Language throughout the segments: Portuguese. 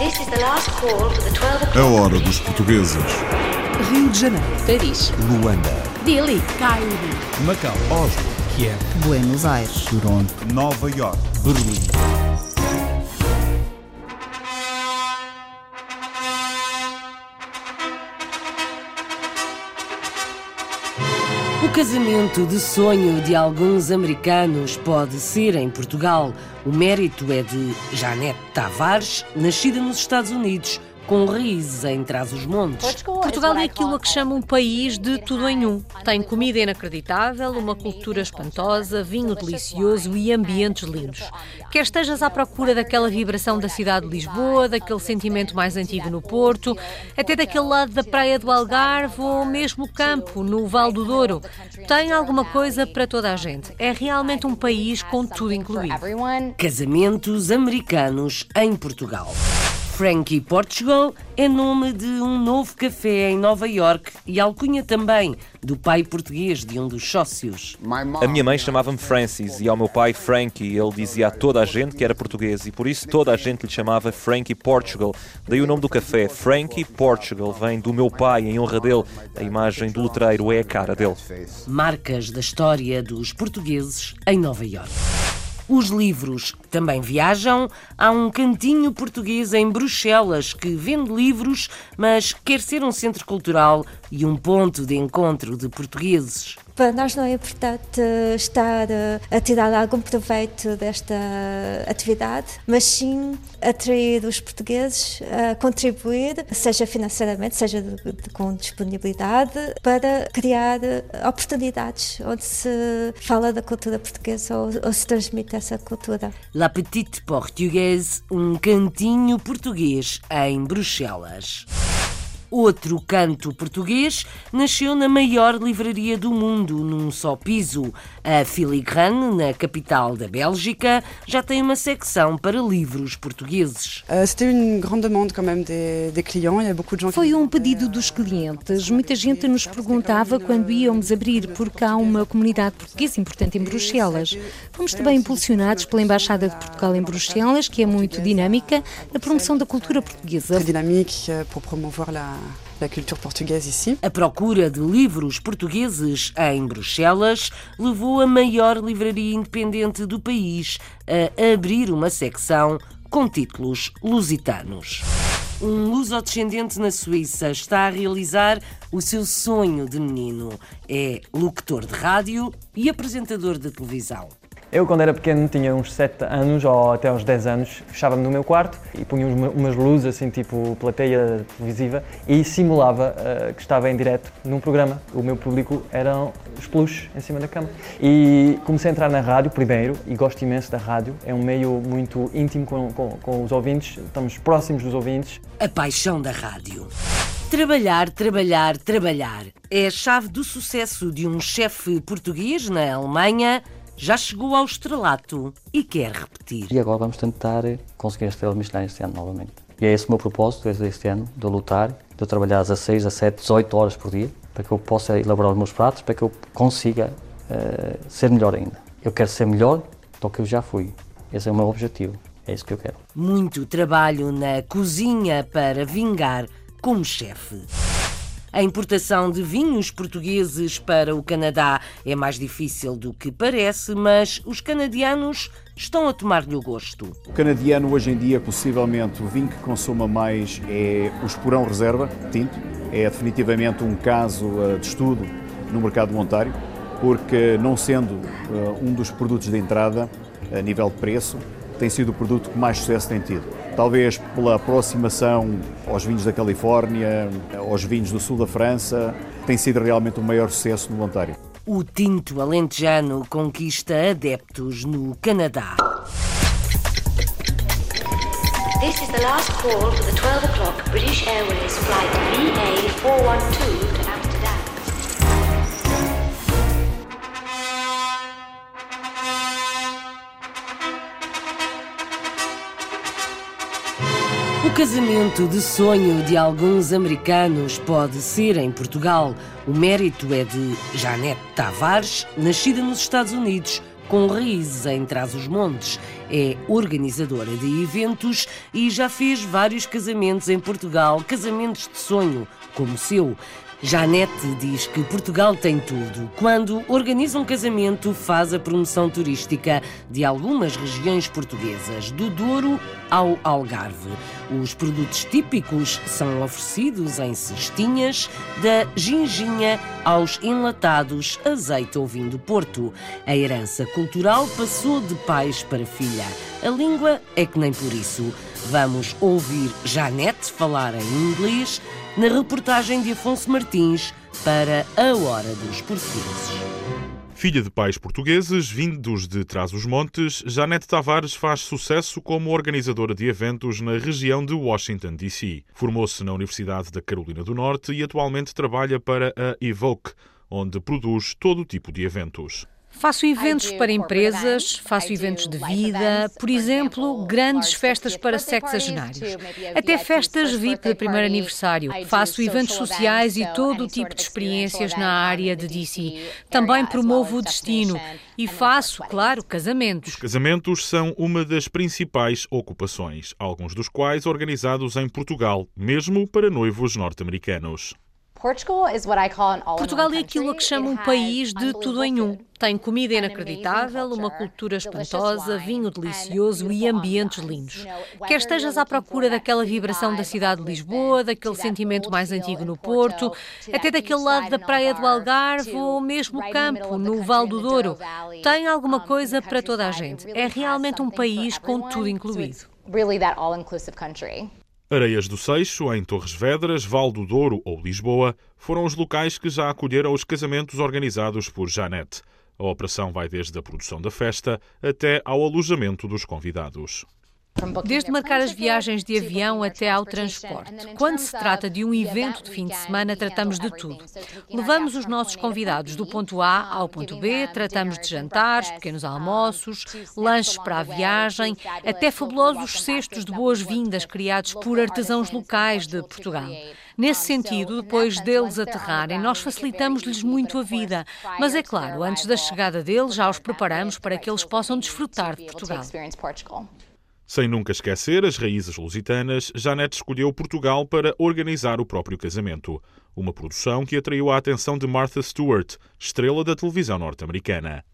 A o'clock. hora dos portugueses. Rio de Janeiro, Paris, Luanda, Delhi, Cairo, Macau, Oslo, Kiev, Buenos Aires. Toronto, Nova York. Berlim. O casamento de sonho de alguns americanos pode ser em Portugal. O mérito é de Janete Tavares, nascida nos Estados Unidos, com raízes em Trás-os-Montes. Portugal é aquilo a que chama um país de tudo em um. Tem comida inacreditável, uma cultura espantosa, vinho delicioso e ambientes lindos. Quer estejas à procura daquela vibração da cidade de Lisboa, daquele sentimento mais antigo no Porto, até daquele lado da praia do Algarve ou mesmo campo, no Val do Douro, tem alguma coisa para toda a gente. É realmente um país com tudo incluído. Casamentos americanos em Portugal. Frankie Portugal é nome de um novo café em Nova York e alcunha também do pai português de um dos sócios. A minha mãe chamava-me Francis e ao meu pai Frankie. Ele dizia a toda a gente que era português e por isso toda a gente lhe chamava Frankie Portugal. Daí o nome do café, Frankie Portugal, vem do meu pai em honra dele. A imagem do letreiro é a cara dele. Marcas da história dos portugueses em Nova York. Os livros também viajam. Há um cantinho português em Bruxelas que vende livros, mas quer ser um centro cultural e um ponto de encontro de portugueses. Para nós não é importante estar eh, a tirar algum proveito desta atividade, mas sim atrair os portugueses a contribuir, seja financeiramente, seja com disponibilidade, para criar eh, oportunidades onde se fala da cultura portuguesa ou, ou se transmite essa cultura. La Petite Portugaise, um cantinho português em Bruxelas. Outro canto português nasceu na maior livraria do mundo, num só piso. A Filigrane, na capital da Bélgica, já tem uma secção para livros portugueses. Euh, Foi um pedido dos clientes. Muita gente nos perguntava quando íamos abrir, porque há uma comunidade portuguesa importante em Bruxelas. Fomos também impulsionados pela Embaixada de Portugal em Bruxelas, que é muito dinâmica na promoção da cultura portuguesa. très dynamiques euh, pour promouvoir la, A procura de livros portugueses em Bruxelas levou a maior livraria independente do país a abrir uma secção com títulos lusitanos. Um lusodescendente na Suíça está a realizar o seu sonho de menino. É locutor de rádio e apresentador de televisão. Eu, quando era pequeno, tinha uns 7 anos ou até aos 10 anos, fechava-me no meu quarto e punha uma- umas luzes, assim, tipo plateia televisiva, e simulava eh, que estava em direto num programa. O meu público eram os peluches em cima da cama. E comecei a entrar na rádio primeiro, e gosto imenso da rádio. É um meio muito íntimo com, com, com os ouvintes, estamos próximos dos ouvintes. A paixão da rádio. Trabalhar, trabalhar, trabalhar. É a chave do sucesso de um chefe português na Alemanha. Já chegou ao estrelato e quer repetir. E agora vamos tentar conseguir a estrela Michelin este ano novamente. E é esse o meu propósito desde este ano, de lutar, de eu trabalhar 16, 17, 18 horas por dia, para que eu possa elaborar os meus pratos, para que eu consiga eh, ser melhor ainda. Eu quero ser melhor do que eu já fui. Esse é o meu objetivo. É isso que eu quero. Muito trabalho na cozinha para vingar como chefe. A importação de vinhos portugueses para o Canadá é mais difícil do que parece, mas os canadianos estão a tomar-lhe o gosto. O canadiano hoje em dia, possivelmente, o vinho que consuma mais é o Esporão Reserva, tinto. É definitivamente um caso eh, de estudo no mercado de Ontário, porque não sendo eh, um dos produtos de entrada a nível de preço, tem sido o produto que mais sucesso tem tido. Talvez pela aproximação aos vinhos da Califórnia, aos vinhos do sul da França, tem sido realmente o maior sucesso no Ontário. O tinto alentejano conquista adeptos no Canadá. This is the last call for the 12 o'clock British Airways flight VA412 O casamento de sonho de alguns americanos pode ser em Portugal. O mérito é de Janete Tavares, nascida nos Estados Unidos, com raízes em Trás-os-Montes. É organizadora de eventos e já fez vários casamentos em Portugal, casamentos de sonho, como o seu. Janete diz que Portugal tem tudo. Quando organiza um casamento, faz a promoção turística de algumas regiões portuguesas, do Douro ao Algarve. Os produtos típicos são oferecidos em cestinhas, da ginginha aos enlatados, azeite ou vinho do Porto. A herança cultural passou de pais para filha. A língua é que nem por isso. Vamos ouvir Janete falar em inglês na reportagem de Afonso Martins para A Hora dos Portugueses. Filha de pais portugueses, vindos de Trás-os-Montes, Janete Tavares faz sucesso como organizadora de eventos na região de Washington, D.C. Formou-se na Universidade da Carolina do Norte e atualmente trabalha para a Evoque, onde produz todo tipo de eventos. Faço eventos para empresas, faço eventos de vida, por exemplo, grandes festas para sexagenários, até festas VIP de primeiro aniversário. Faço eventos sociais e todo o tipo de experiências na área de DC. Também promovo o destino e faço, claro, casamentos. Os casamentos são uma das principais ocupações, alguns dos quais organizados em Portugal, mesmo para noivos norte-americanos. Portugal é aquilo a que chama um país de tudo em um. Tem comida inacreditável, uma cultura espantosa, vinho delicioso e ambientes lindos. Quer estejas à procura daquela vibração da cidade de Lisboa, daquele sentimento mais antigo no Porto, até daquele lado da praia do Algarve ou mesmo campo, no Val do Douro, tem alguma coisa para toda a gente. É realmente um país com tudo incluído. Areias do Seixo, em Torres Vedras, Val do Douro ou Lisboa foram os locais que já acolheram os casamentos organizados por Janete. A operação vai desde a produção da festa até ao alojamento dos convidados. Desde marcar as viagens de avião até ao transporte. Quando se trata de um evento de fim de semana, tratamos de tudo. Levamos os nossos convidados do ponto A ao ponto B, tratamos de jantares, pequenos almoços, lanches para a viagem, até fabulosos cestos de boas-vindas criados por artesãos locais de Portugal. Nesse sentido, depois deles aterrarem, nós facilitamos-lhes muito a vida. Mas é claro, antes da chegada deles, já os preparamos para que eles possam desfrutar de Portugal. Sem nunca esquecer as raízes lusitanas, Janete escolheu Portugal para organizar o próprio casamento. Uma produção que atraiu a atenção de Martha Stewart, estrela da televisão norte-americana.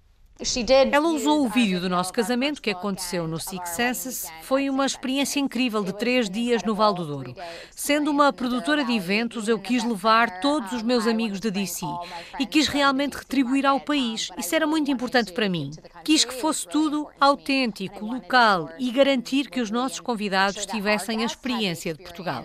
Ela usou o vídeo do nosso casamento que aconteceu no Six Senses. Foi uma experiência incrível de três dias no Val do Douro. Sendo uma produtora de eventos, eu quis levar todos os meus amigos de DC e quis realmente retribuir ao país. Isso era muito importante para mim. Quis que fosse tudo autêntico, local e garantir que os nossos convidados tivessem a experiência de Portugal.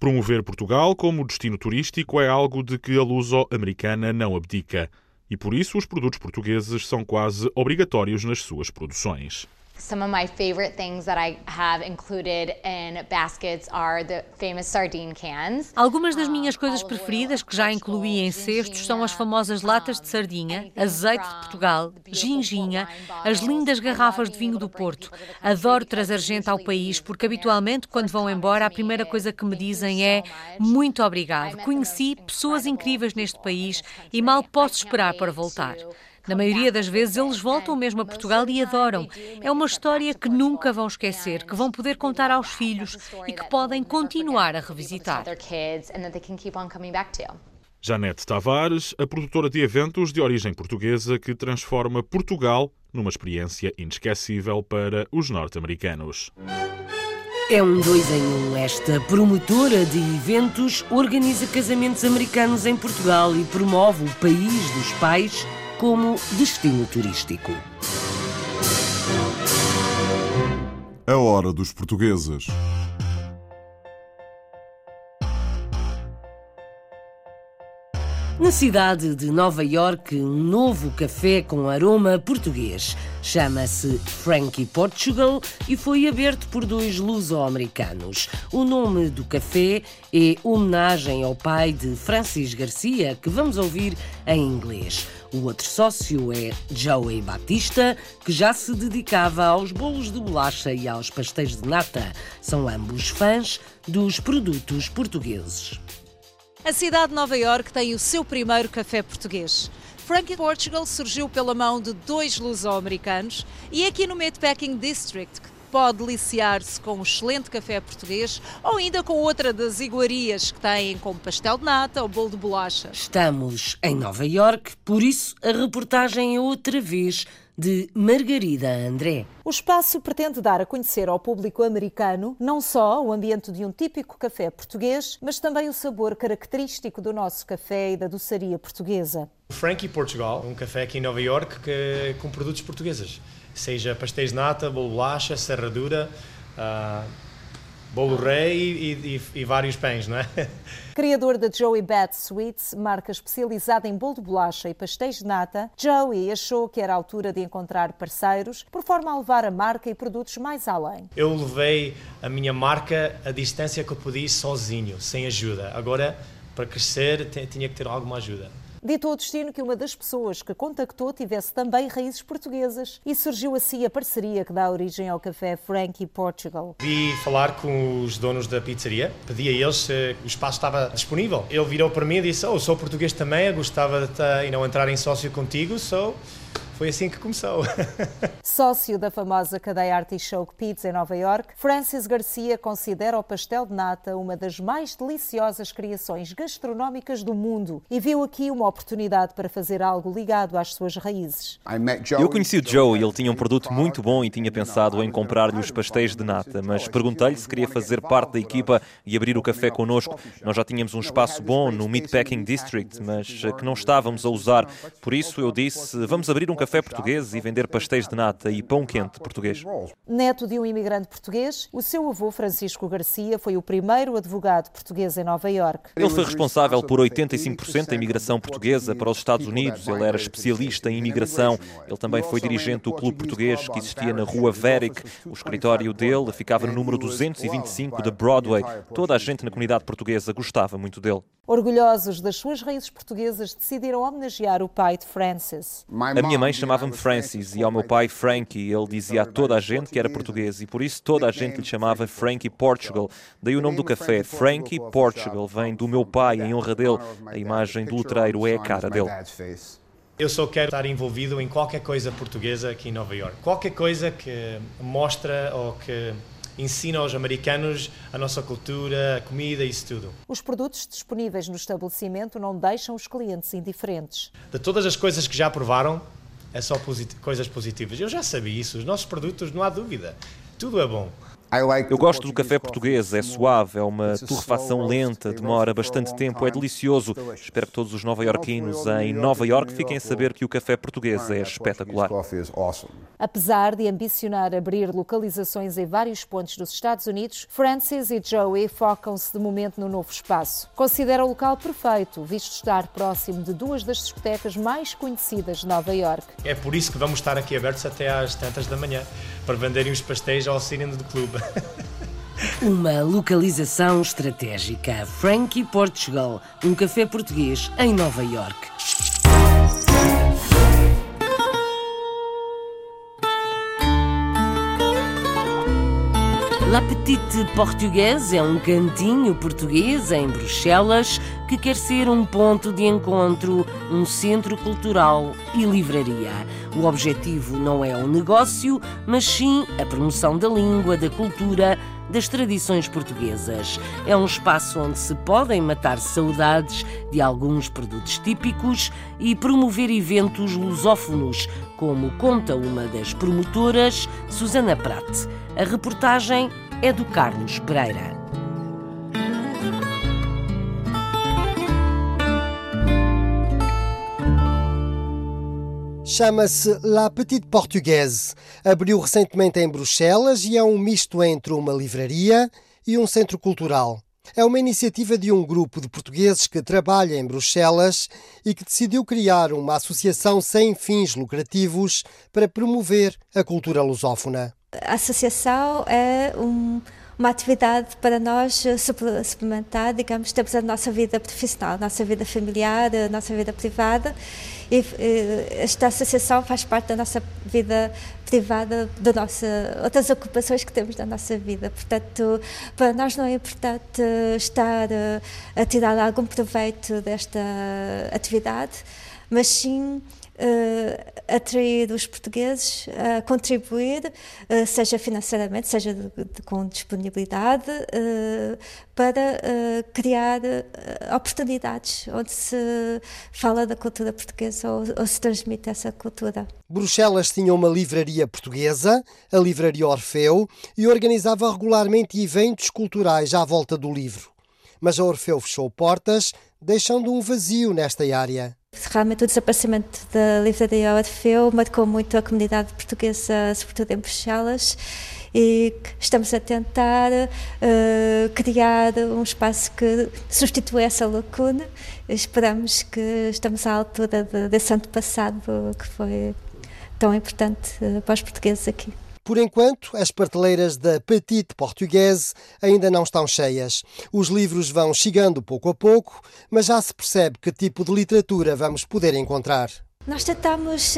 Promover Portugal como destino turístico é algo de que a luso-americana não abdica e por isso os produtos portugueses são quase obrigatórios nas suas produções. Some of my favorite things that I have included in baskets are the famous sardine cans. Algumas das minhas coisas preferidas que já incluí em cestos são as famosas latas de sardinha, azeite de Portugal, ginginha, as lindas garrafas de vinho do Porto. Adoro trazer gente ao país porque habitualmente quando vão embora a primeira coisa que me dizem é muito obrigado. Conheci pessoas incríveis neste país e mal posso esperar para voltar. Na maioria das vezes, eles voltam mesmo a Portugal e adoram. É uma história que nunca vão esquecer, que vão poder contar aos filhos e que podem continuar a revisitar. Janete Tavares, a produtora de eventos de origem portuguesa que transforma Portugal numa experiência inesquecível para os norte-americanos. É um dois em um. Esta promotora de eventos organiza casamentos americanos em Portugal e promove o país dos pais como destino turístico. A hora dos portugueses. Na cidade de Nova York, um novo café com aroma português. Chama-se Frankie Portugal e foi aberto por dois luso-americanos. O nome do café é homenagem ao pai de Francis Garcia, que vamos ouvir em inglês. O outro sócio é Joey Batista, que já se dedicava aos bolos de bolacha e aos pastéis de nata. São ambos fãs dos produtos portugueses. A cidade de Nova Iorque tem o seu primeiro café português. Frankie Portugal surgiu pela mão de dois luso-americanos e é aqui no Meatpacking District que pode deliciar-se com um excelente café português ou ainda com outra das iguarias que têm como pastel de nata ou bolo de bolacha. Estamos em Nova York, por isso a reportagem é outra vez de Margarida André. O espaço pretende dar a conhecer ao público americano não só o ambiente de um típico café português, mas também o sabor característico do nosso café e da doçaria portuguesa. Frankie Portugal, um café aqui em Nova York que, com produtos portugueses, seja pastéis de nata, bolo bolacha, serradura, uh, bolo rei e, e, e, vários pães, não é? Criador da Joey Bad Sweets, marca especializada em bolo de bolacha e pastéis de nata, Joey achou que era a altura de encontrar parceiros por forma a levar a marca e produtos mais além. Eu levei a minha marca a distância que eu podia sozinho, sem ajuda. Agora, para crescer, tinha que ter alguma ajuda. Ditou o destino que uma das pessoas que contactou tivesse também raízes portuguesas e surgiu assim a parceria que dá origem ao café Frankie Portugal. Vi falar com os donos da pizzaria, pedi a eles se o espaço estava disponível. Ele virou para mim e disse: Oh, sou português também, gostava de não entrar em sócio contigo, sou. Foi assim que começou. Sócio da famosa cadeia Artichoke Pizza em Nova York, Francis Garcia considera o pastel de nata uma das mais deliciosas criações gastronómicas do mundo e viu aqui uma oportunidade para fazer algo ligado às suas raízes. Eu conheci o Joe e ele tinha um produto muito bom e tinha pensado em comprar-lhe os pastéis de nata, mas perguntei-lhe se queria fazer parte da equipa e abrir o café connosco. Nós já tínhamos um espaço bom no Meatpacking District, mas que não estávamos a usar. Por isso eu disse, vamos abrir um café café português e vender pastéis de nata e pão quente português. Neto de um imigrante português, o seu avô Francisco Garcia foi o primeiro advogado português em Nova York. Ele foi responsável por 85% da imigração portuguesa para os Estados Unidos. Ele era especialista em imigração. Ele também foi dirigente do clube português que existia na rua Varick. O escritório dele ficava no número 225 da Broadway. Toda a gente na comunidade portuguesa gostava muito dele. Orgulhosos das suas raízes portuguesas, decidiram homenagear o pai de Francis. A minha mãe chamava-me Francis e ao meu pai Frankie. Ele dizia a toda a gente que era português e por isso toda a gente lhe chamava Frankie Portugal. Daí o nome do café, Frankie Portugal, vem do meu pai em honra dele. A imagem do letreiro é a cara dele. Eu só quero estar envolvido em qualquer coisa portuguesa aqui em Nova York. Qualquer coisa que mostra ou que ensina aos americanos a nossa cultura, a comida, isso tudo. Os produtos disponíveis no estabelecimento não deixam os clientes indiferentes. De todas as coisas que já provaram, é só posit coisas positivas. Eu já sabia isso, os nossos produtos, não há dúvida, tudo é bom. Eu gosto do café português, é suave, é uma torrefação lenta, demora bastante tempo, é delicioso. Espero que todos os nova-iorquinos em Nova York fiquem a saber que o café português é espetacular. Apesar de ambicionar abrir localizações em vários pontos dos Estados Unidos, Francis e Joey focam-se de momento no novo espaço. Considera o local perfeito, visto estar próximo de duas das discotecas mais conhecidas de Nova York. É por isso que vamos estar aqui abertos até às tantas da manhã, para venderem os pastéis ao sirene do clube. Uma localização estratégica. Frankie Portugal, um café português em Nova York. La Petite Portuguesa é um cantinho português em Bruxelas que quer ser um ponto de encontro, um centro cultural e livraria. O objetivo não é o negócio, mas sim a promoção da língua, da cultura, das tradições portuguesas. É um espaço onde se podem matar saudades de alguns produtos típicos e promover eventos lusófonos, como conta uma das promotoras, Susana Prat. A reportagem é do Carlos Pereira. Chama-se La Petite Portugaise. Abriu recentemente em Bruxelas e é um misto entre uma livraria e um centro cultural. É uma iniciativa de um grupo de portugueses que trabalha em Bruxelas e que decidiu criar uma associação sem fins lucrativos para promover a cultura lusófona. A associação é um, uma atividade para nós suplementar, digamos, temos a nossa vida profissional, a nossa vida familiar, a nossa vida privada e esta associação faz parte da nossa vida privada, da nossa outras ocupações que temos da nossa vida. Portanto, para nós não é importante estar a tirar algum proveito desta atividade mas sim atrair os portugueses a contribuir, uh, seja financeiramente, seja com disponibilidade, uh, para criar oportunidades onde se fala da cultura portuguesa ou se transmite essa cultura. Bruxelas tinha uma livraria portuguesa, a Livraria Orfeu, e organizava regularmente eventos culturais à volta do livro. Mas a Orfeu fechou portas, deixando um vazio nesta área. Realmente o desaparecimento da livraria Orfeu marcou muito a comunidade portuguesa, sobretudo em Bruxelas, e estamos a tentar uh, criar um espaço que substitua essa lacuna. Esperamos que estamos à altura de, desse ano passado que foi tão importante uh, para os portugueses aqui. Por enquanto, as prateleiras da Petite Portuguese ainda não estão cheias. Os livros vão chegando pouco a pouco, mas já se percebe que tipo de literatura vamos poder encontrar. Nós tentamos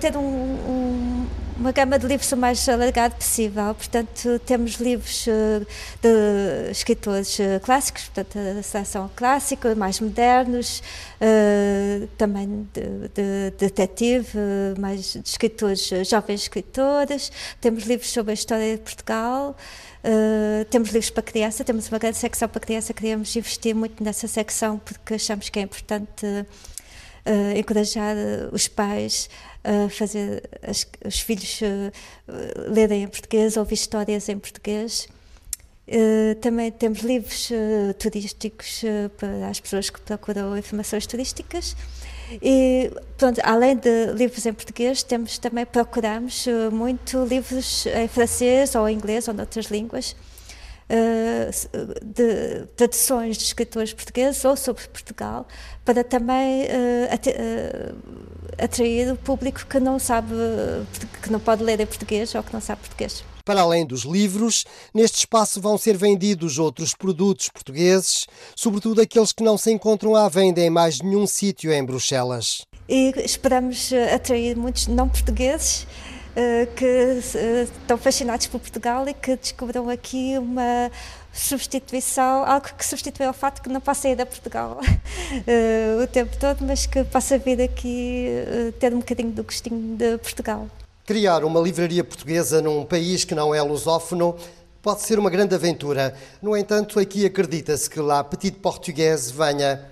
ter um, um, uma gama de livros o mais alargada possível. Portanto, temos livros eh, de escritores eh, clássicos, portanto, a seleção clássica, mais modernos, eh, também de, de, de detetive, mais de escritores, jovens escritores. Temos livros sobre a história de Portugal. Uh, temos livros para criança, temos uma grande secção para criança, queríamos investir muito nessa secção porque achamos que é importante uh, encorajar uh, os pais a fazer as, os filhos uh, lerem em português, ouvir histórias em português. também temos livros turísticos para as pessoas que procuram informações turísticas. E, pronto, além de livros em português, temos também procuramos muito livros em francês ou em inglês ou noutras línguas eh, de traduções de escritores portugueses ou sobre Portugal, para também uh, atrair o público que não sabe, que não pode ler em português ou que não sabe português. Para além dos livros, neste espaço vão ser vendidos outros produtos portugueses, sobretudo aqueles que não se encontram à venda em mais nenhum sítio em Bruxelas. E esperamos atrair muitos não portugueses eh, que eh, estão fascinados por Portugal e que descobriram aqui uma substituição, algo que substitui o fato que não possa ir a Portugal uh, o tempo todo, mas que possa vir aqui ter um bocadinho do gostinho de Portugal. Criar uma livraria portuguesa num país que não é lusófono pode ser uma grande aventura. No entanto, aqui acredita-se que lá Petit Português venha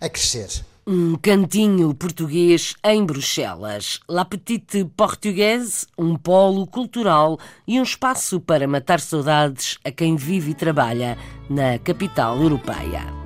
a crescer. Um cantinho português em Bruxelas. La Petite Portuguese, um polo cultural e um espaço para matar saudades a quem vive e trabalha na capital europeia.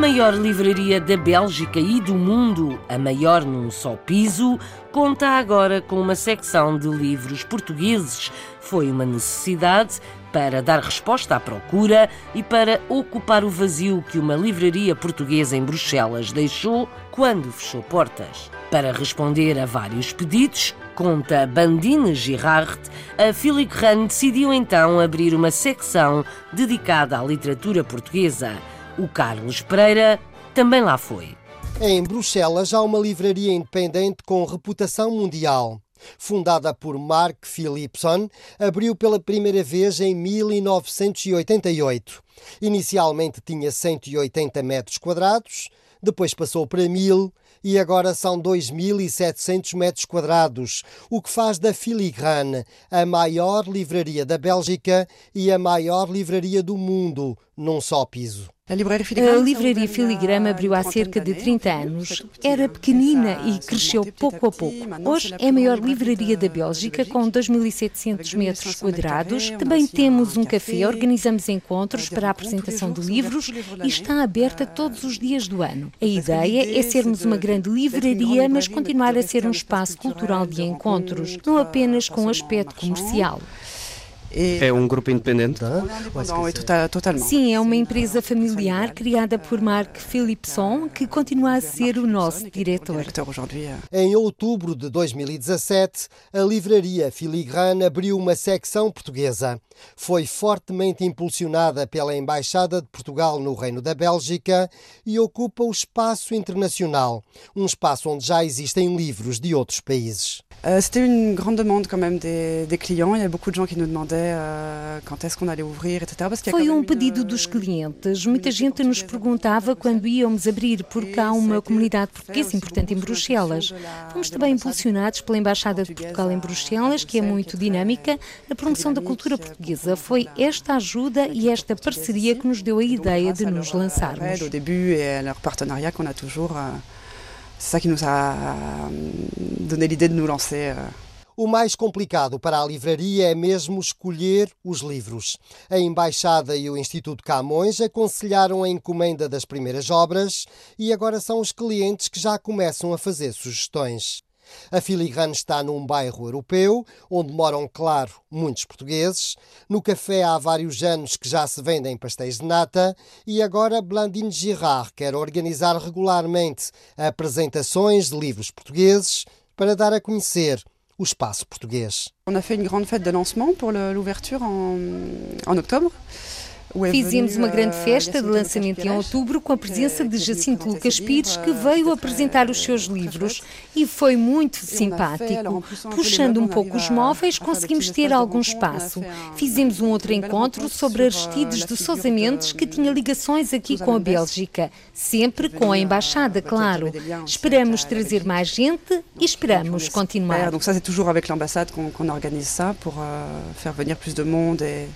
Maior livraria da Bélgica e do mundo, a maior num só piso, conta agora com uma secção de livros portugueses. Foi uma necessidade para dar resposta à procura e para ocupar o vazio que uma livraria portuguesa em Bruxelas deixou quando fechou portas. Para responder a vários pedidos, conta Bandine Girard, a Filigrane decidiu então abrir uma secção dedicada à literatura portuguesa. O Carlos Pereira também lá foi. Em Bruxelas há uma livraria independente com reputação mundial. Fundada por Mark Philipson, abriu pela primeira vez em 1988. Inicialmente tinha 180 metros quadrados, depois passou para 1000 e agora são 2.700 metros quadrados, o que faz da Filigrane a maior livraria da Bélgica e a maior livraria do mundo num só piso. A livraria Filigrama abriu há cerca de 30 anos. Era pequenina e cresceu pouco a pouco. Hoje é a maior livraria da Bélgica, com 2.700 metros quadrados. Também temos um café, organizamos encontros para a apresentação de livros e está aberta todos os dias do ano. A ideia é sermos uma grande livraria, mas continuar a ser um espaço cultural de encontros, não apenas com aspecto comercial. É um grupo independente? Sim, é uma empresa familiar criada por Mark Philipson, que continua a ser o nosso diretor. Em outubro de 2017, a livraria Filigrane abriu uma secção portuguesa. Foi fortemente impulsionada pela Embaixada de Portugal no Reino da Bélgica e ocupa o espaço internacional, um espaço onde já existem livros de outros países. Euh, C'était une grande demande quand même des, des, clients. Il y a beaucoup de gens qui nous demandaient euh, quand est-ce qu'on allait ouvrir, etc. Parce Foi um pedido dos clientes. Muita gente nos perguntava quando íamos abrir, porque há uma comunidade portuguesa importante em Bruxelas. Fomos também impulsionados pela Embaixada de Portugal em Bruxelas, que é muito dinâmica. A promoção da cultura portuguesa foi esta ajuda e esta parceria que nos deu a ideia de nos lançarmos. Au début et leur partenariat qu'on a toujours euh, c'est ça qui nous a donné l'idée de nous lancer. Euh. O mais complicado para a livraria é mesmo escolher os livros. A Embaixada e o Instituto Camões aconselharam a encomenda das primeiras obras e agora são os clientes que já começam a fazer sugestões. A filigrana está num bairro europeu, onde moram, claro, muitos portugueses. No café há vários anos que já se vendem pastéis de nata e agora Blandine Girard quer organizar regularmente apresentações de livros portugueses para dar a conhecer o espaço português. On a fait une grande fête de lancement pour l'ouverture en, en octobre. Fizemos uma grande festa de lançamento em outubro com a presença de Jacinto Lucas Pires, que veio apresentar os seus livros e foi muito simpático. Puxando um pouco os móveis, conseguimos ter algum espaço. Fizemos um outro encontro sobre Aristides de Sousa Mendes, que tinha ligações aqui com a Bélgica, sempre com a embaixada, claro. Esperamos trazer mais gente e esperamos continuar. Donc ça c'est toujours avec l'ambassade qu'on organise ça pour euh, faire venir plus de monde et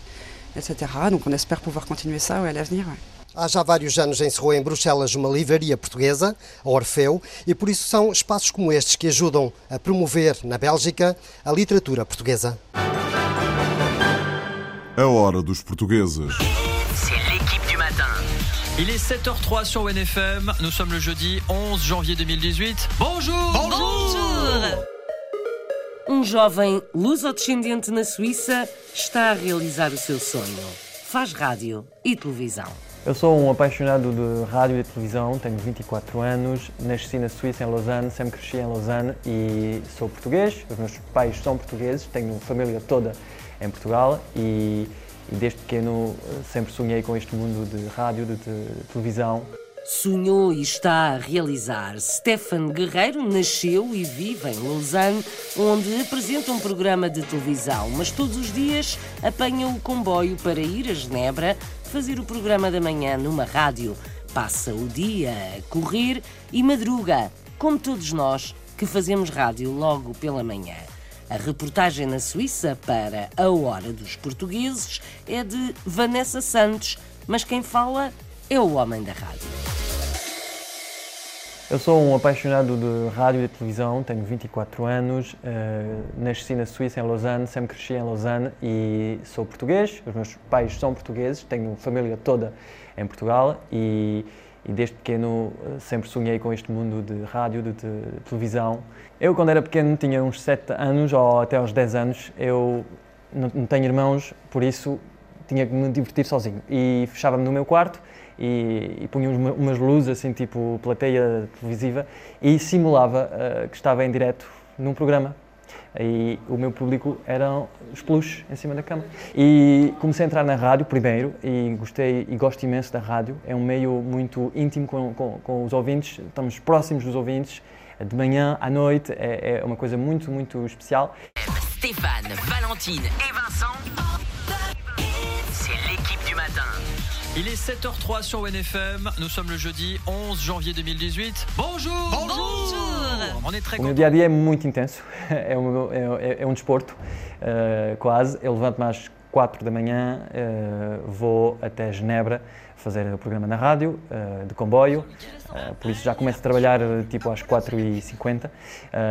etc. Donc on espère pouvoir continuer ça ouais, à l'avenir. Ouais. Há já vários anos encerrou em Bruxelas uma livraria portuguesa, a Orfeu, e por isso são espaços como estes que ajudam a promover na Bélgica a literatura portuguesa. A hora dos portugueses. C'est l'équipe du matin. Il est 7h03 sur WNFM. Nous sommes le jeudi 11 janvier 2018. Bonjour Bonjour, Bonjour. Um jovem luso-descendente na Suíça está a realizar o seu sonho. Faz rádio e televisão. Eu sou um apaixonado de rádio e televisão, tenho 24 anos, nasci na Suíça, em Lausanne, sempre cresci em Lausanne e sou português. Os meus pais são portugueses, tenho família toda em Portugal e, e desde pequeno eh, sempre sonhei com este mundo de rádio, de, de televisão sonhou e está a realizar. Stefan Guerreiro nasceu e vive em Lausanne, onde apresenta um programa de televisão, mas todos os dias apanha o comboio para ir a Genebra fazer o programa da manhã numa rádio. Passa o dia a correr e madruga, como todos nós que fazemos rádio logo pela manhã. A reportagem na Suíça para A Hora dos Portugueses é de Vanessa Santos, mas quem fala é o homem da rádio. Eu sou um apaixonado de rádio e de televisão, tenho 24 anos, uh, nasci na Suíça, em Lausanne, sempre cresci em Lausanne e sou português. Os meus pais são portugueses, tenho família toda em Portugal e, e desde pequeno uh, sempre sonhei com este mundo de rádio, de, de, televisão. Eu, quando era pequeno, tinha uns 7 anos ou até aos 10 anos. Eu não, não tenho irmãos, por isso tinha que me divertir sozinho e fechava-me no meu quarto e, e punha uma, umas luzes assim tipo plateia televisiva e simulava uh, que estava em direto num programa e o meu público eram os peluches em cima da cama. E comecei a entrar na rádio primeiro e gostei e gosto imenso da rádio. É um meio muito íntimo com, com, com os ouvintes, estamos próximos dos ouvintes, de manhã à noite, é, é uma coisa muito, muito especial. Stéphane, Valentine et Vincent Il est 7h03 sur WNFM. Nous sommes le jeudi 11 janvier 2018. Bonjour Bonjour, On est très O meu dia a dia é muito intenso. É um, é, é um desporto, uh, quase. Eu levanto-me às 4 da manhã, uh, vou até Genebra fazer o programa na rádio, uh, de comboio. por isso já começo a trabalhar tipo às 4h50,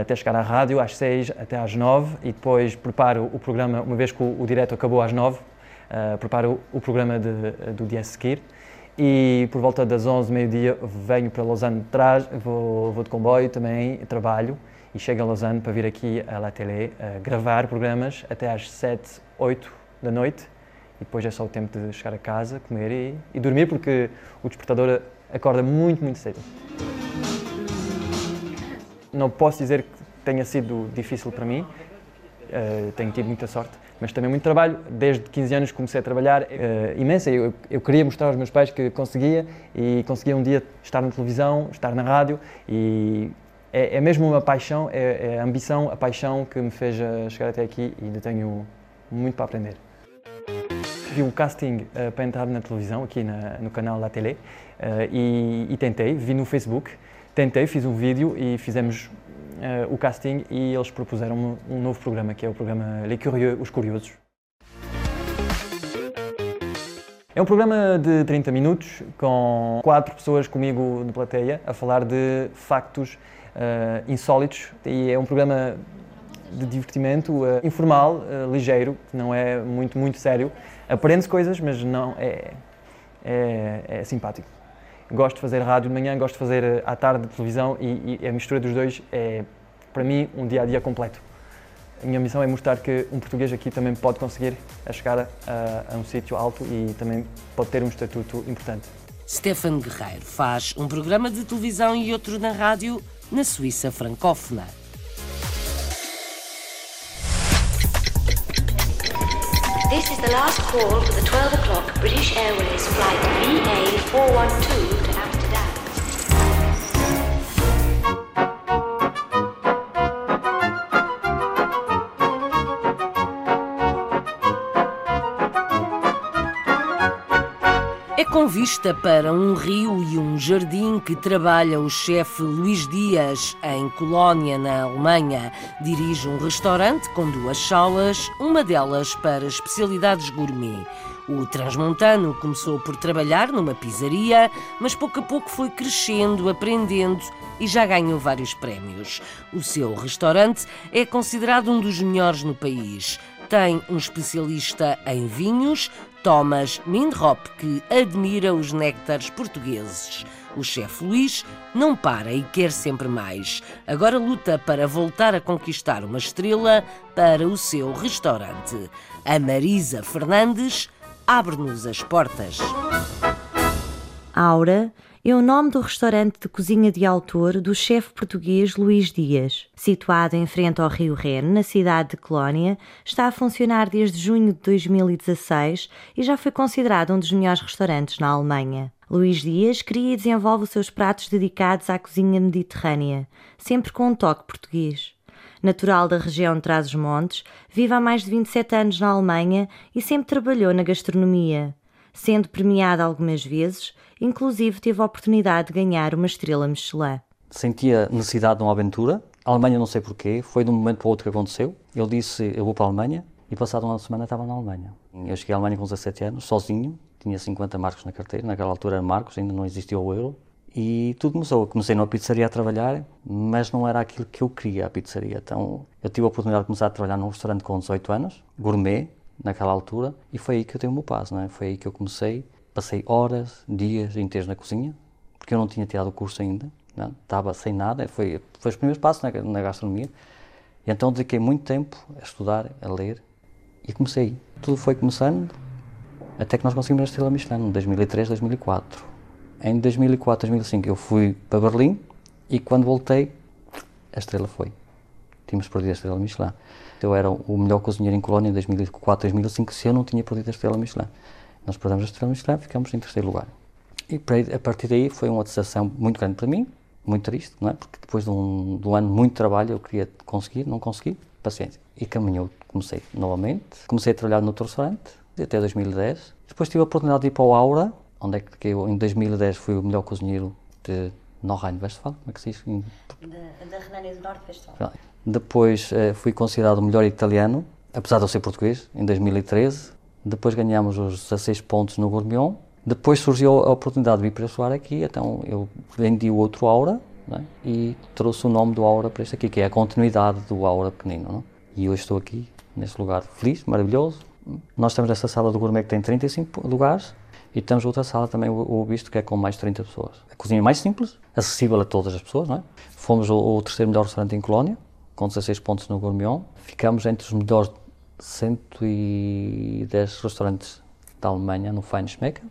até chegar à rádio às 6 até às 9 e depois preparo o programa, uma vez que o, o direto acabou às 9, uh, preparo o programa de, do dia a seguir e por volta das 11, meio-dia, venho para Lausanne trás, vou, vou de comboio também, trabalho e chego a Lausanne para vir aqui à La Télé uh, gravar programas até às 7, 8 da noite e depois é só o tempo de chegar a casa, comer e, e dormir porque o despertador acorda muito, muito cedo. Não posso dizer que tenha sido difícil para mim, uh, tenho tido muita sorte, mas também muito trabalho. Desde 15 anos comecei a trabalhar uh, imensa. Eu, eu, queria mostrar aos meus pais que conseguia e conseguia um dia estar na televisão, estar na rádio e é, é mesmo uma paixão, é, é, a ambição, a paixão que me fez chegar até aqui e ainda tenho muito para aprender. Vi o casting uh, para entrar na televisão, aqui na, no canal da Télé, e, e, tentei, vi no Facebook, tentei, fiz um vídeo e fizemos o casting e eles propuseram um, novo programa, que é o programa Les Curieux, Os Curiosos. É um programa de 30 minutos com quatro pessoas comigo de plateia a falar de factos uh, insólitos e é um programa de divertimento uh, informal, uh, ligeiro, não é muito, muito sério. Aprende-se coisas, mas não é, é, é, simpático gosto de fazer rádio de manhã, gosto de fazer eh, à tarde televisão e, e a mistura dos dois é, para mim, um dia a dia completo. A minha missão é mostrar que um português aqui também pode conseguir a chegar a, a um sítio alto e também pode ter um estatuto importante. Stefan Guerreiro faz um programa de televisão e outro na rádio na Suíça francófona. This is the last call for the 12 o'clock British Airways flight VA412. Vista para um rio e um jardim que trabalha o chefe Luís Dias em Colónia, na Alemanha, dirige um restaurante com duas salas, uma delas para especialidades gourmet. O transmontano começou por trabalhar numa pizzaria, mas pouco a pouco foi crescendo, aprendendo e já ganhou vários prémios. O seu restaurante é considerado um dos melhores no país. Tem um especialista em vinhos, Thomas Mindrop, que admira os néctares portugueses. O chefe Luís não para e quer sempre mais. Agora luta para voltar a conquistar uma estrela para o seu restaurante. A Marisa Fernandes abre-nos as portas. Aura é o nome do restaurante de cozinha de autor do chefe português Luís Dias. Situado em frente ao Rio Reno, na cidade de Colónia, está a funcionar desde junho de 2016 e já foi considerado um dos melhores restaurantes na Alemanha. Luís Dias cria e desenvolve os seus pratos dedicados à cozinha mediterrânea, sempre com um toque português. Natural da região de Trás-os-Montes, vive há mais de 27 anos na Alemanha e sempre trabalhou na gastronomia. Sendo premiado algumas vezes, inclusive teve a oportunidade de ganhar uma estrela Michelin. Sentia necessidade de uma aventura. A Alemanha não sei porquê, foi de um momento para outro que aconteceu. Ele disse, eu vou para a Alemanha, e passado uma semana estava na Alemanha. Eu cheguei à Alemanha com 17 anos, sozinho, tinha 50 marcos na carteira, naquela altura era marcos, ainda não existia o euro. E tudo começou. Comecei numa pizzaria a trabalhar, mas não era aquilo que eu queria, a pizzaria. Então eu tive a oportunidade de começar a trabalhar num restaurante com 18 anos, gourmet, naquela altura, e foi aí que eu dei o meu passo, não é? Foi aí que eu comecei Passei horas, dias inteiros na cozinha, porque eu não tinha tirado o curso ainda, não? É? estava sem nada, foi, foi os primeiros passos na, na gastronomia. E então dediquei muito tempo a estudar, a ler, e comecei. Tudo foi começando até que nós conseguimos a estrela Michelin, em 2003, 2004. Em 2004, 2005 eu fui para Berlim e quando voltei, a estrela foi. Tínhamos perdido a estrela Michelin. Eu era o melhor cozinheiro em Colónia em 2004, 2005 se eu não tinha perdido a estrela Michelin. Nós perdemos a estrela Michelin, ficamos em terceiro lugar. E a partir daí foi uma decepção muito grande para mim, muito triste, não é? Porque depois de um, de um ano muito trabalho eu queria conseguir, não consegui, paciência. E caminhou, comecei novamente, comecei a trabalhar no outro restaurante até 2010. Depois tive a oportunidade de ir para o Aura, onde é que eu em 2010 fui o melhor cozinheiro de Nordrhein-Westfalen, como é que se diz? Da, da Renânia do Norte-Westfalen. Depois eh, fui considerado o melhor italiano, apesar de eu ser português, em 2013. Depois ganhamos os 16 pontos no Gourmion. Depois surgiu a oportunidade de vir para estudar aqui, então eu vendi o outro Aura é? e trouxe o nome do Aura para este aqui, que é a continuidade do Aura pequenino. É? E hoje estou aqui, neste lugar feliz, maravilhoso. Nós temos essa sala do gourmet que tem 35 lugares e temos outra sala também, o visto, que é com mais de 30 pessoas. A cozinha é mais simples, acessível a todas as pessoas. Não é? Fomos o, o terceiro melhor restaurante em Colónia, com 16 pontos no Gourmion. Ficamos entre os melhores 110 restaurantes da Alemanha no Feinschmecker.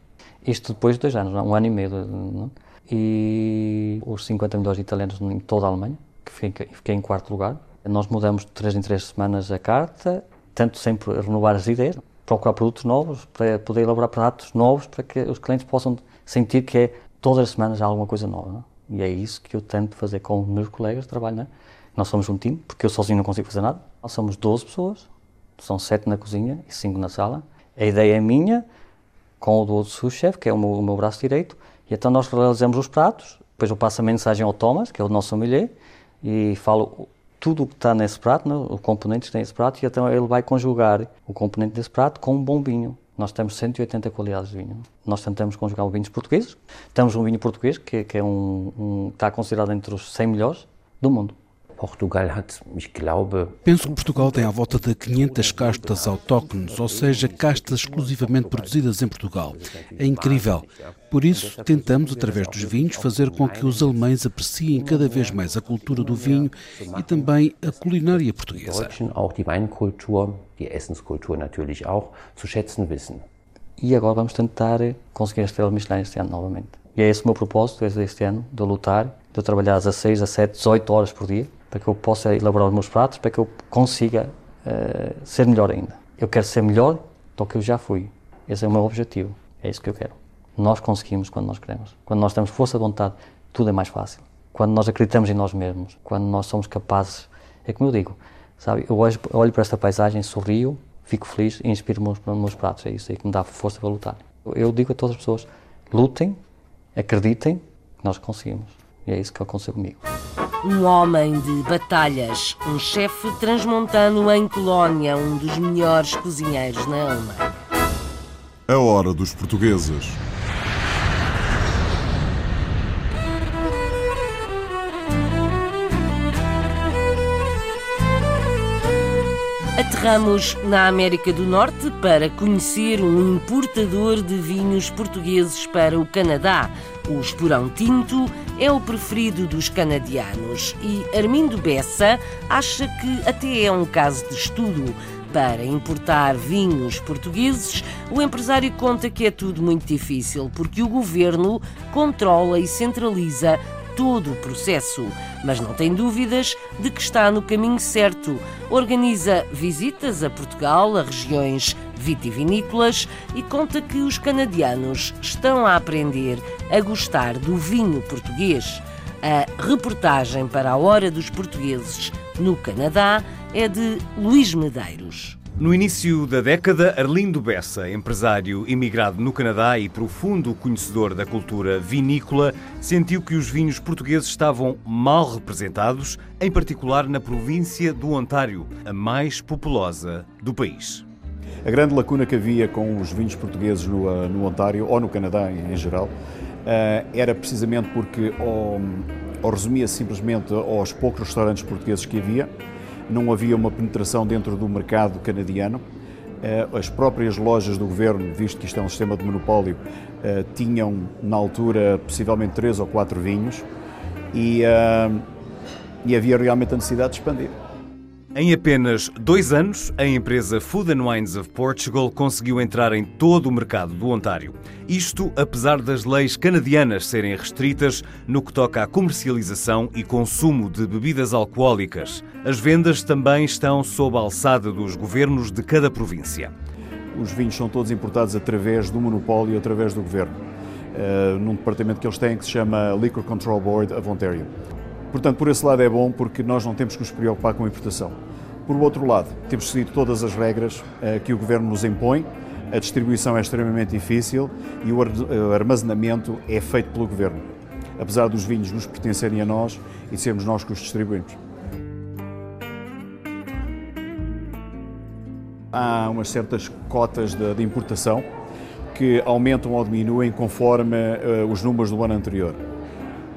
Isto depois de dois anos, um ano e meio. Não? E os 50 melhores italianos em toda a Alemanha, que fiquei, fiquei em quarto lugar. Nós mudamos de três em três semanas a carta, tanto sempre renovar as ideias, procurar produtos novos, para poder elaborar pratos novos, para que os clientes possam sentir que é todas as semanas há alguma coisa nova. Não? E é isso que eu tento fazer com os meus colegas de trabalho. Né? Nós somos um time, porque eu sozinho não consigo fazer nada. Nós somos 12 pessoas, são 7 na cozinha e 5 na sala. A ideia é minha, com o do outro chefe, que é o meu, o meu, braço direito, e então nós realizamos os pratos, depois eu passo a mensagem ao Thomas, que é o nosso sommelier, e falo tudo o que está nesse prato, né, os componentes que tem esse prato, e então ele vai conjugar o componente desse prato com um bom vinho. Nós temos 180 qualidades de vinho. Nós tentamos conjugar vinhos portugueses. Temos um vinho português que, que é um, um, está considerado entre os 100 melhores do mundo. Portugal hat, ich glaube. Penso que Portugal tem à volta de 500 castas autóctones, ou seja, castas exclusivamente produzidas em Portugal. É incrível. Por isso, tentamos, através dos vinhos, fazer com que os alemães apreciem cada vez mais a cultura do vinho e também a culinária portuguesa. E agora vamos tentar conseguir a estrela Michelin este ano novamente. E é esse o meu propósito este ano, de lutar, de trabalhar 16, 17, 18 horas por dia, para que eu possa elaborar os meus pratos, para que eu consiga uh, ser melhor ainda. Eu quero ser melhor do que eu já fui. Esse é o meu objetivo. É isso que eu quero. Nós conseguimos quando nós queremos. Quando nós temos força de vontade, tudo é mais fácil. Quando nós acreditamos em nós mesmos, quando nós somos capazes. É como eu digo, sabe? Eu olho, olho para esta paisagem, sorrio, fico feliz e inspiro os meus, pratos. É isso aí que me dá força para lutar. Eu digo a todas as pessoas: lutem, acreditem nós conseguimos. E é isso que aconteceu comigo. Um homem de batalhas, um chefe transmontano em Colónia, um dos melhores cozinheiros na Alemanha. A hora dos portugueses. Aterramos na América do Norte para conhecer um importador de vinhos portugueses para o Canadá. O Esporão Tinto é o preferido dos canadianos e Armindo Bessa acha que até é um caso de estudo. Para importar vinhos portugueses, o empresário conta que é tudo muito difícil porque o governo controla e centraliza todo o processo, mas não tem dúvidas de que está no caminho certo. Organiza visitas a Portugal, a regiões vitivinícolas e conta que os canadianos estão a aprender a gostar do vinho português. A reportagem para a Hora dos Portugueses no Canadá é de Luís Medeiros. No início da década, Arlindo Bessa, empresário imigrado no Canadá e profundo conhecedor da cultura vinícola, sentiu que os vinhos portugueses estavam mal representados, em particular na província do Ontário, a mais populosa do país. A grande lacuna que havia com os vinhos portugueses no, eh, no Ontário, ou no Canadá em, geral, uh, era precisamente porque ou, ou resumia simplesmente aos poucos restaurantes portugueses que havia, não havia uma penetração dentro do mercado canadiano. Eh, as próprias lojas do governo, visto que isto é um sistema de monopólio, tinham na altura possivelmente três ou quatro vinhos e, e havia realmente a necessidade de expandir. Em apenas dois anos, a empresa Food and Wines of Portugal conseguiu entrar em todo o mercado do Ontário. Isto apesar das leis canadianas serem restritas no que toca à comercialização e consumo de bebidas alcoólicas. As vendas também estão sob a alçada dos governos de cada província. Os vinhos são todos importados através do monopólio, através do governo, uh, num departamento que eles têm que se chama Liquor Control Board of Ontario. Portanto, por esse lado é bom porque nós não temos que nos preocupar com a importação. Por outro lado, temos seguido todas as regras uh, que o Governo nos impõe, a distribuição é extremamente difícil e o armazenamento é feito pelo Governo, apesar dos vinhos nos pertencerem a nós e sermos nós que os distribuímos. Há umas certas cotas de, de importação que aumentam ou diminuem conforme uh, os números do ano anterior.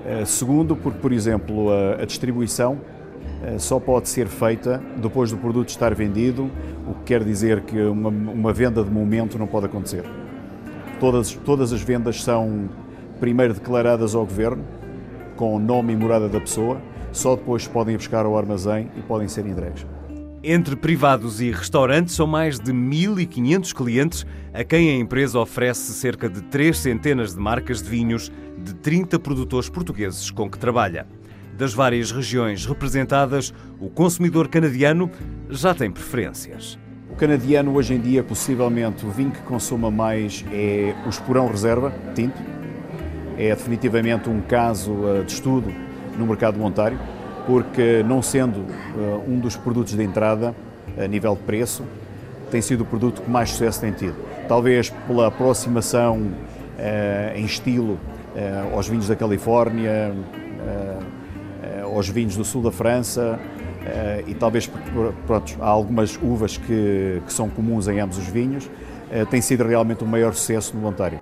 Eh, segundo, porque, por exemplo, a, a distribuição eh, só pode ser feita depois do produto estar vendido, o que quer dizer que uma, uma venda de momento não pode acontecer. Todas, todas as vendas são primeiro declaradas ao governo, com o nome e morada da pessoa, só depois podem ir buscar ao armazém e podem ser entregues. Entre privados e restaurantes, são mais de 1.500 clientes a quem a empresa oferece cerca de três centenas de marcas de vinhos de 30 produtores portugueses com que trabalha. Das várias regiões representadas, o consumidor canadiano já tem preferências. O canadiano hoje em dia, possivelmente, o vinho que consuma mais é o Esporão Reserva, tinto. é definitivamente um caso de estudo no mercado de Ontário, porque não sendo um dos produtos de entrada a nível de preço, tem sido o produto que mais sucesso tem tido. Talvez pela aproximação uh, em estilo aos vinhos da Califórnia, uh, aos vinhos do sul da França, e talvez pronto, há algumas uvas que, que, são comuns em ambos os vinhos, tem sido realmente o maior sucesso no Ontário.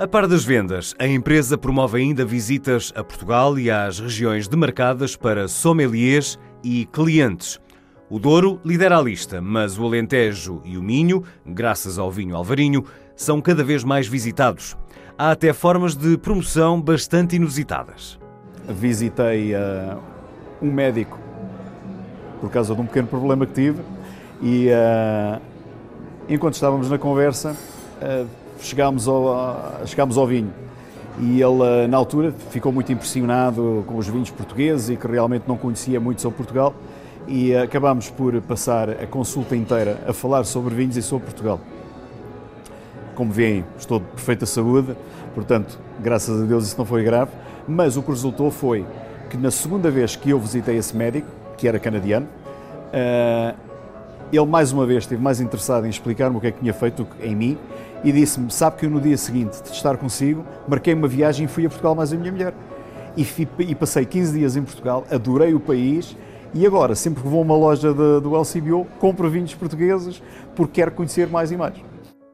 A par das vendas, a empresa promove ainda visitas a Portugal e às regiões demarcadas para sommeliers e clientes. O Douro lidera a lista, mas o Alentejo e o Minho, graças ao vinho Alvarinho, são cada vez mais visitados. Há até formas de promoção bastante inusitadas. Visitei uh, um médico por causa de um pequeno problema que tive e uh, enquanto estávamos na conversa uh, chegámos, ao, chegámos ao vinho e ele na altura ficou muito impressionado com os vinhos portugueses e que realmente não conhecia muito sobre Portugal e acabámos por passar a consulta inteira a falar sobre vinhos e sobre Portugal. Como veem, estou de perfeita saúde, portanto, graças a Deus isso não foi grave, mas o que resultou foi que na segunda vez que eu visitei esse médico, que era canadiano, eh, ele mais uma vez esteve mais interessado em explicar-me o que é que tinha feito em mim e disse-me: Sabe que eu no dia seguinte de estar consigo, marquei uma viagem e fui a Portugal mais a minha mulher. E, fui, e passei 15 dias em Portugal, adorei o país e agora, sempre que vou a uma loja de, do LCBO, compro vinhos portugueses porque quero conhecer mais e mais.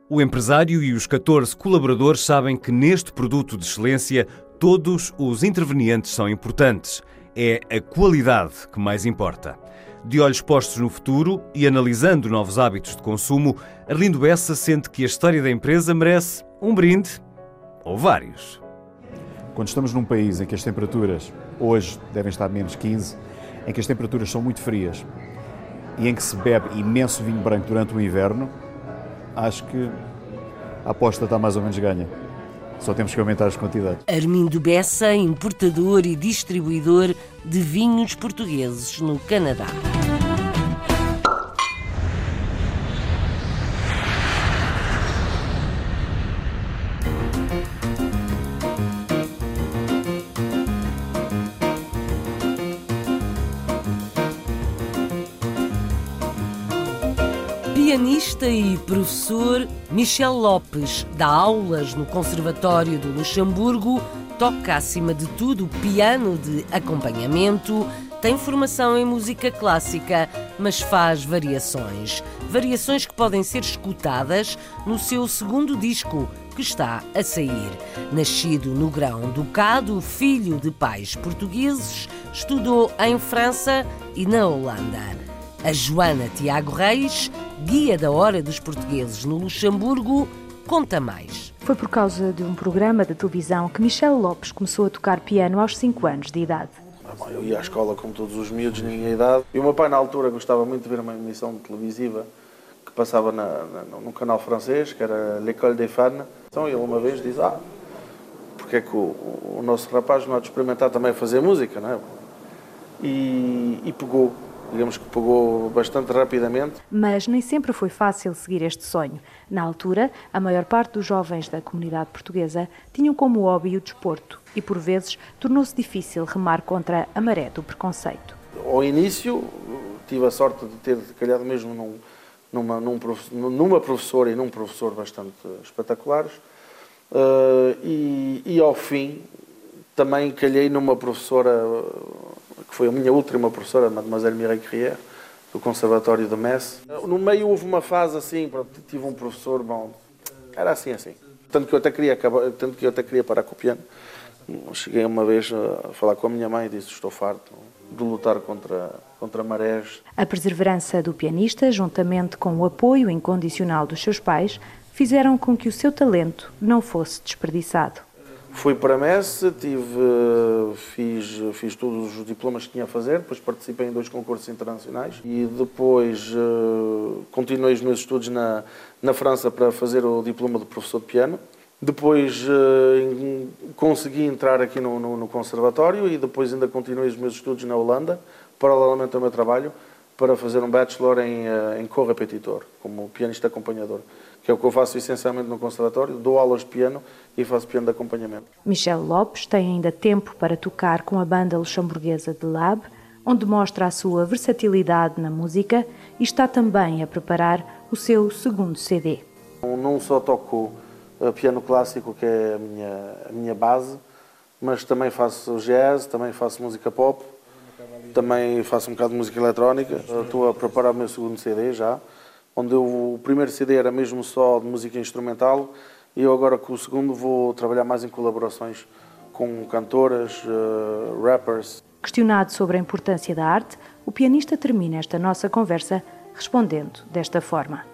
O empresário e os 14 colaboradores sabem que neste produto de excelência todos os intervenientes são importantes. É a qualidade que mais importa. De olhos postos no futuro e analisando novos hábitos de consumo, Arlindo Bessa sente que a história da empresa merece um brinde ou vários. Quando estamos num país em que as temperaturas hoje devem estar menos 15, em que as temperaturas são muito frias e em que se bebe imenso vinho branco durante o inverno, acho que a aposta está mais ou menos ganha. Só temos que aumentar as quantidades. Armindo Bessa, importador e distribuidor de vinhos portugueses no Canadá. Pianista e professor Michel Lopes dá aulas no Conservatório do Luxemburgo, toca acima de tudo piano de acompanhamento, tem formação em música clássica, mas faz variações. Variações que podem ser escutadas no seu segundo disco, que está a sair. Nascido no Grão-Ducado, filho de pais portugueses, estudou em França e na Holanda. A Joana Tiago Reis guia da hora dos portugueses no Luxemburgo, conta mais. Foi por causa de um programa de televisão que Michel Lopes começou a tocar piano aos 5 anos de idade. Ah, eu ia à escola como todos os miúdos, ninguém idade. E o meu pai, na altura, gostava muito de ver uma emissão televisiva que passava na, na, no canal francês, que era L'École des Fans. Então ele uma vez disse, ah, porque é que o, o nosso rapaz não há de experimentar também fazer música, não é? E, e pegou digamos que pegou bastante rapidamente. Mas nem sempre foi fácil seguir este sonho. Na altura, a maior parte dos jovens da comunidade portuguesa tinham como hobby o desporto e, por vezes, tornou-se difícil remar contra a maré do preconceito. Ao início, tive a sorte de ter calhado mesmo num, numa, num, numa professora e num professor bastante espetaculares. Uh, e, e ao fim, também calhei numa professora foi a minha última professora, Mademoiselle Mireille Crier, do Conservatório de Metz. No meio houve uma fase assim, tive um professor, bom, era assim, assim. Tanto que eu até queria, acabar, tanto que eu até queria parar com o piano. Cheguei uma vez a falar com a minha mãe e disse: Estou farto de lutar contra, contra marés. A perseverança do pianista, juntamente com o apoio incondicional dos seus pais, fizeram com que o seu talento não fosse desperdiçado. Fui para Messe, tive, fiz, fiz todos os diplomas que tinha a fazer, depois participei em dois concursos internacionais e depois uh, continuei os meus estudos na, na França para fazer o diploma de professor de piano. Depois uh, consegui entrar aqui no, no, no, conservatório e depois ainda continuei os meus estudos na Holanda, paralelamente ao meu trabalho, para fazer um bachelor em, uh, em co-repetitor, como pianista acompanhador que é o que eu faço essencialmente no conservatório, dou aulas de piano e faço piano de acompanhamento. Michel Lopes tem ainda tempo para tocar com a banda luxemburguesa de Lab, onde mostra a sua versatilidade na música e está também a preparar o seu segundo CD. Não só toco eh, piano clássico, que é a minha, a minha base, mas também faço jazz, também faço música pop, também faço um bocado de música eletrónica. Estou a preparar o meu segundo CD já, onde eu, o primeiro CD era mesmo só de música instrumental e eu agora com o segundo vou trabalhar mais em colaborações com cantoras, uh, rappers. Questionado sobre a importância da arte, o pianista termina esta nossa conversa respondendo desta forma.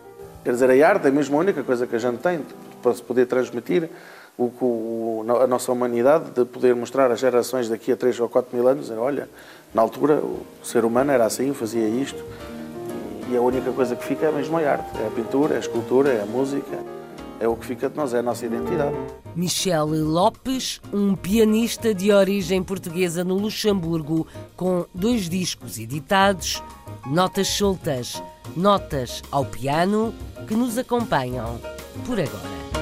Quer dizer, a arte é mesmo a única coisa que a gente tem para se poder transmitir o, o, a nossa humanidade, de poder mostrar às gerações daqui a 3 ou 4 mil anos, olha, na altura o ser humano era assim, fazia isto, e a única coisa que fica é mesmo a arte, é a pintura, é a escultura, é a música é o que fica de nós, é a nossa identidade. Michele Lopes, um pianista de origem portuguesa no Luxemburgo, com dois discos editados, notas soltas, notas ao piano, que nos acompanham por agora.